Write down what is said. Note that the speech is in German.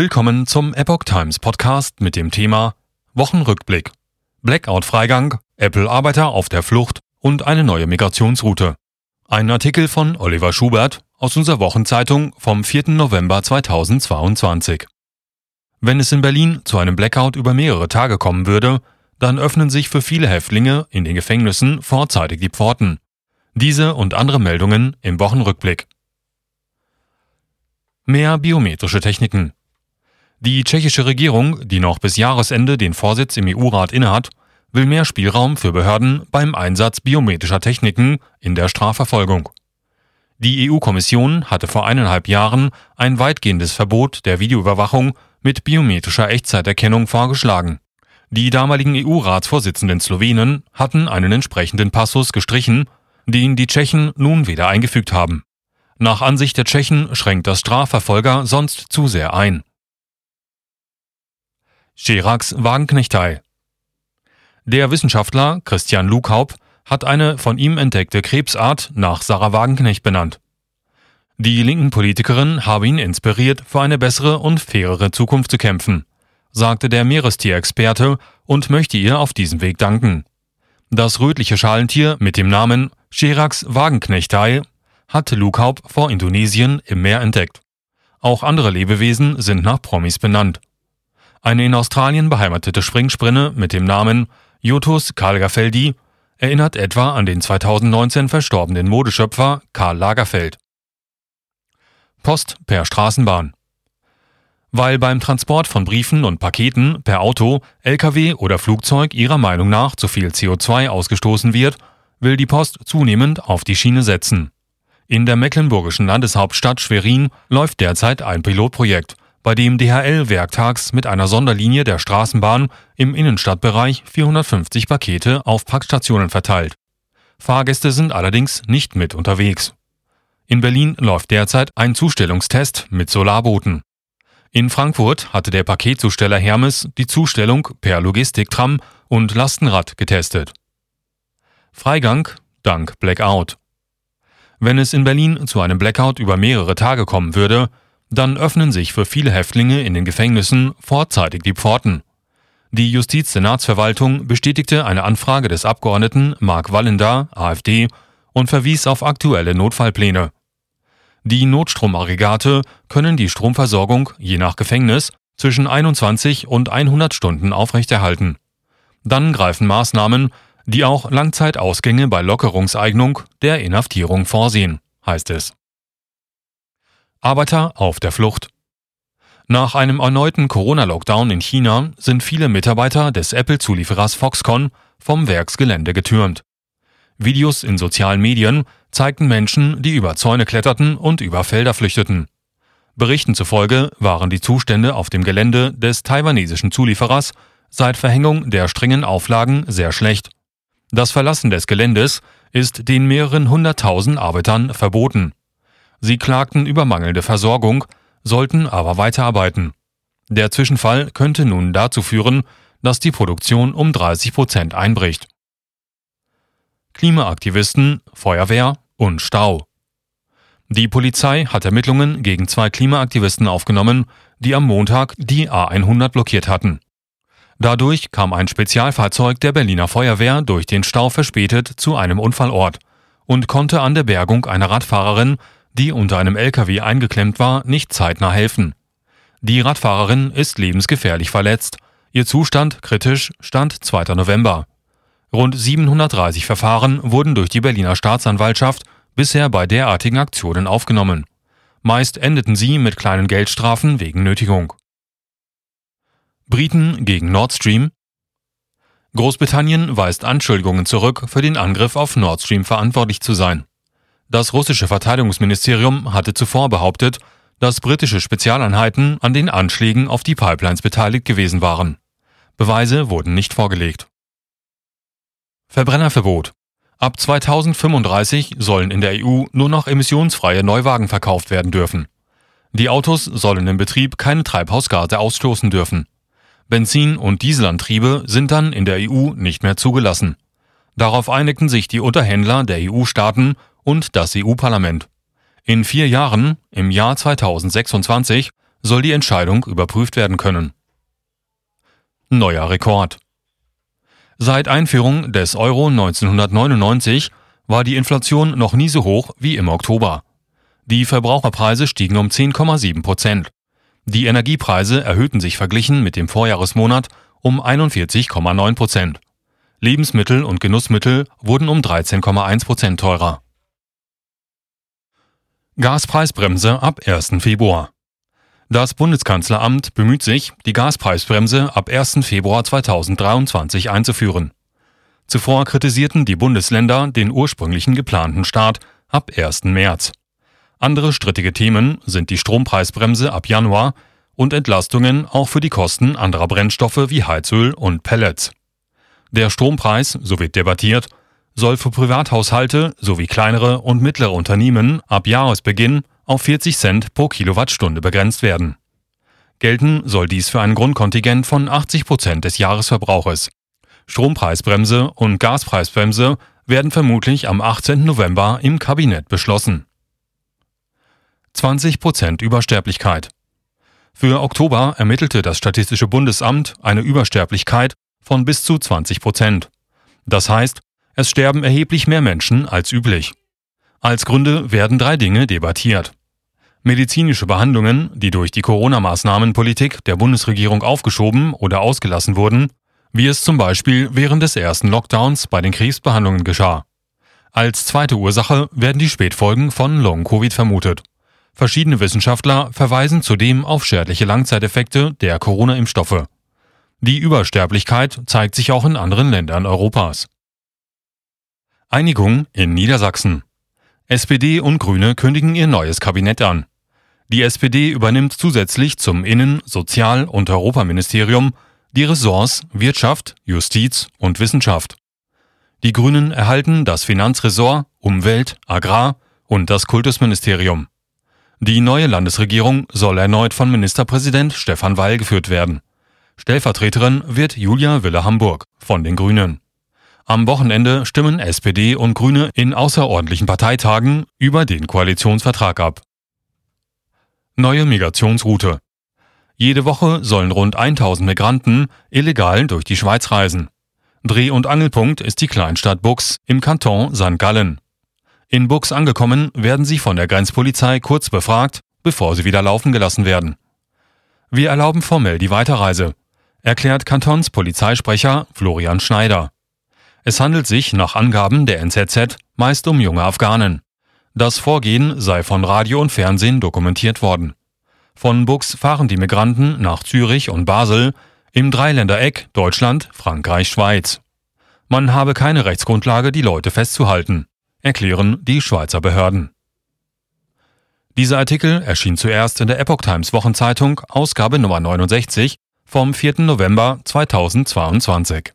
Willkommen zum Epoch Times Podcast mit dem Thema Wochenrückblick. Blackout-Freigang, Apple-Arbeiter auf der Flucht und eine neue Migrationsroute. Ein Artikel von Oliver Schubert aus unserer Wochenzeitung vom 4. November 2022. Wenn es in Berlin zu einem Blackout über mehrere Tage kommen würde, dann öffnen sich für viele Häftlinge in den Gefängnissen vorzeitig die Pforten. Diese und andere Meldungen im Wochenrückblick. Mehr biometrische Techniken. Die tschechische Regierung, die noch bis Jahresende den Vorsitz im EU-Rat innehat, will mehr Spielraum für Behörden beim Einsatz biometrischer Techniken in der Strafverfolgung. Die EU-Kommission hatte vor eineinhalb Jahren ein weitgehendes Verbot der Videoüberwachung mit biometrischer Echtzeiterkennung vorgeschlagen. Die damaligen EU-Ratsvorsitzenden Slowenen hatten einen entsprechenden Passus gestrichen, den die Tschechen nun wieder eingefügt haben. Nach Ansicht der Tschechen schränkt das Strafverfolger sonst zu sehr ein. Chiracs Wagenknechtei. Der Wissenschaftler Christian Lukaub hat eine von ihm entdeckte Krebsart nach Sarah Wagenknecht benannt. Die linken Politikerin habe ihn inspiriert, für eine bessere und fairere Zukunft zu kämpfen, sagte der Meerestierexperte und möchte ihr auf diesem Weg danken. Das rötliche Schalentier mit dem Namen Chiracs Wagenknechtei hat Lukaub vor Indonesien im Meer entdeckt. Auch andere Lebewesen sind nach Promis benannt. Eine in Australien beheimatete Springsprinne mit dem Namen Jotus Kalgafeldi erinnert etwa an den 2019 verstorbenen Modeschöpfer Karl Lagerfeld. Post per Straßenbahn. Weil beim Transport von Briefen und Paketen per Auto, Lkw oder Flugzeug ihrer Meinung nach zu viel CO2 ausgestoßen wird, will die Post zunehmend auf die Schiene setzen. In der mecklenburgischen Landeshauptstadt Schwerin läuft derzeit ein Pilotprojekt, bei dem DHL werktags mit einer Sonderlinie der Straßenbahn im Innenstadtbereich 450 Pakete auf Packstationen verteilt. Fahrgäste sind allerdings nicht mit unterwegs. In Berlin läuft derzeit ein Zustellungstest mit Solarbooten. In Frankfurt hatte der Paketzusteller Hermes die Zustellung per Logistiktram und Lastenrad getestet. Freigang dank Blackout. Wenn es in Berlin zu einem Blackout über mehrere Tage kommen würde, dann öffnen sich für viele Häftlinge in den Gefängnissen vorzeitig die Pforten. Die Justizsenatsverwaltung bestätigte eine Anfrage des Abgeordneten Mark Wallender, AfD, und verwies auf aktuelle Notfallpläne. Die Notstromaggregate können die Stromversorgung je nach Gefängnis zwischen 21 und 100 Stunden aufrechterhalten. Dann greifen Maßnahmen, die auch Langzeitausgänge bei Lockerungseignung der Inhaftierung vorsehen, heißt es. Arbeiter auf der Flucht. Nach einem erneuten Corona-Lockdown in China sind viele Mitarbeiter des Apple-Zulieferers Foxconn vom Werksgelände getürmt. Videos in sozialen Medien zeigten Menschen, die über Zäune kletterten und über Felder flüchteten. Berichten zufolge waren die Zustände auf dem Gelände des taiwanesischen Zulieferers seit Verhängung der strengen Auflagen sehr schlecht. Das Verlassen des Geländes ist den mehreren hunderttausend Arbeitern verboten. Sie klagten über mangelnde Versorgung, sollten aber weiterarbeiten. Der Zwischenfall könnte nun dazu führen, dass die Produktion um 30 Prozent einbricht. Klimaaktivisten, Feuerwehr und Stau. Die Polizei hat Ermittlungen gegen zwei Klimaaktivisten aufgenommen, die am Montag die A100 blockiert hatten. Dadurch kam ein Spezialfahrzeug der Berliner Feuerwehr durch den Stau verspätet zu einem Unfallort und konnte an der Bergung einer Radfahrerin die unter einem LKW eingeklemmt war, nicht zeitnah helfen. Die Radfahrerin ist lebensgefährlich verletzt. Ihr Zustand kritisch stand 2. November. Rund 730 Verfahren wurden durch die Berliner Staatsanwaltschaft bisher bei derartigen Aktionen aufgenommen. Meist endeten sie mit kleinen Geldstrafen wegen Nötigung. Briten gegen Nord Stream Großbritannien weist Anschuldigungen zurück, für den Angriff auf Nord Stream verantwortlich zu sein. Das russische Verteidigungsministerium hatte zuvor behauptet, dass britische Spezialeinheiten an den Anschlägen auf die Pipelines beteiligt gewesen waren. Beweise wurden nicht vorgelegt. Verbrennerverbot. Ab 2035 sollen in der EU nur noch emissionsfreie Neuwagen verkauft werden dürfen. Die Autos sollen im Betrieb keine Treibhausgase ausstoßen dürfen. Benzin- und Dieselantriebe sind dann in der EU nicht mehr zugelassen. Darauf einigten sich die Unterhändler der EU-Staaten und das EU-Parlament. In vier Jahren, im Jahr 2026, soll die Entscheidung überprüft werden können. Neuer Rekord. Seit Einführung des Euro 1999 war die Inflation noch nie so hoch wie im Oktober. Die Verbraucherpreise stiegen um 10,7 Prozent. Die Energiepreise erhöhten sich verglichen mit dem Vorjahresmonat um 41,9 Prozent. Lebensmittel und Genussmittel wurden um 13,1 Prozent teurer. Gaspreisbremse ab 1. Februar. Das Bundeskanzleramt bemüht sich, die Gaspreisbremse ab 1. Februar 2023 einzuführen. Zuvor kritisierten die Bundesländer den ursprünglichen geplanten Start ab 1. März. Andere strittige Themen sind die Strompreisbremse ab Januar und Entlastungen auch für die Kosten anderer Brennstoffe wie Heizöl und Pellets. Der Strompreis, so wird debattiert, soll für Privathaushalte sowie kleinere und mittlere Unternehmen ab Jahresbeginn auf 40 Cent pro Kilowattstunde begrenzt werden. Gelten soll dies für ein Grundkontingent von 80 Prozent des Jahresverbrauches. Strompreisbremse und Gaspreisbremse werden vermutlich am 18. November im Kabinett beschlossen. 20 Prozent Übersterblichkeit. Für Oktober ermittelte das Statistische Bundesamt eine Übersterblichkeit von bis zu 20 Prozent. Das heißt, es sterben erheblich mehr Menschen als üblich. Als Gründe werden drei Dinge debattiert. Medizinische Behandlungen, die durch die Corona-Maßnahmenpolitik der Bundesregierung aufgeschoben oder ausgelassen wurden, wie es zum Beispiel während des ersten Lockdowns bei den Krebsbehandlungen geschah. Als zweite Ursache werden die Spätfolgen von Long-Covid vermutet. Verschiedene Wissenschaftler verweisen zudem auf schädliche Langzeiteffekte der Corona-Impfstoffe. Die Übersterblichkeit zeigt sich auch in anderen Ländern Europas. Einigung in Niedersachsen. SPD und Grüne kündigen ihr neues Kabinett an. Die SPD übernimmt zusätzlich zum Innen-, Sozial- und Europaministerium die Ressorts Wirtschaft, Justiz und Wissenschaft. Die Grünen erhalten das Finanzressort, Umwelt, Agrar und das Kultusministerium. Die neue Landesregierung soll erneut von Ministerpräsident Stefan Weil geführt werden. Stellvertreterin wird Julia Wille-Hamburg von den Grünen. Am Wochenende stimmen SPD und Grüne in außerordentlichen Parteitagen über den Koalitionsvertrag ab. Neue Migrationsroute. Jede Woche sollen rund 1000 Migranten illegal durch die Schweiz reisen. Dreh- und Angelpunkt ist die Kleinstadt Bux im Kanton St. Gallen. In Bux angekommen werden sie von der Grenzpolizei kurz befragt, bevor sie wieder laufen gelassen werden. Wir erlauben formell die Weiterreise, erklärt Kantonspolizeisprecher Florian Schneider. Es handelt sich nach Angaben der NZZ meist um junge Afghanen. Das Vorgehen sei von Radio und Fernsehen dokumentiert worden. Von Bux fahren die Migranten nach Zürich und Basel im Dreiländereck Deutschland, Frankreich, Schweiz. Man habe keine Rechtsgrundlage, die Leute festzuhalten, erklären die Schweizer Behörden. Dieser Artikel erschien zuerst in der Epoch Times Wochenzeitung, Ausgabe Nummer 69 vom 4. November 2022.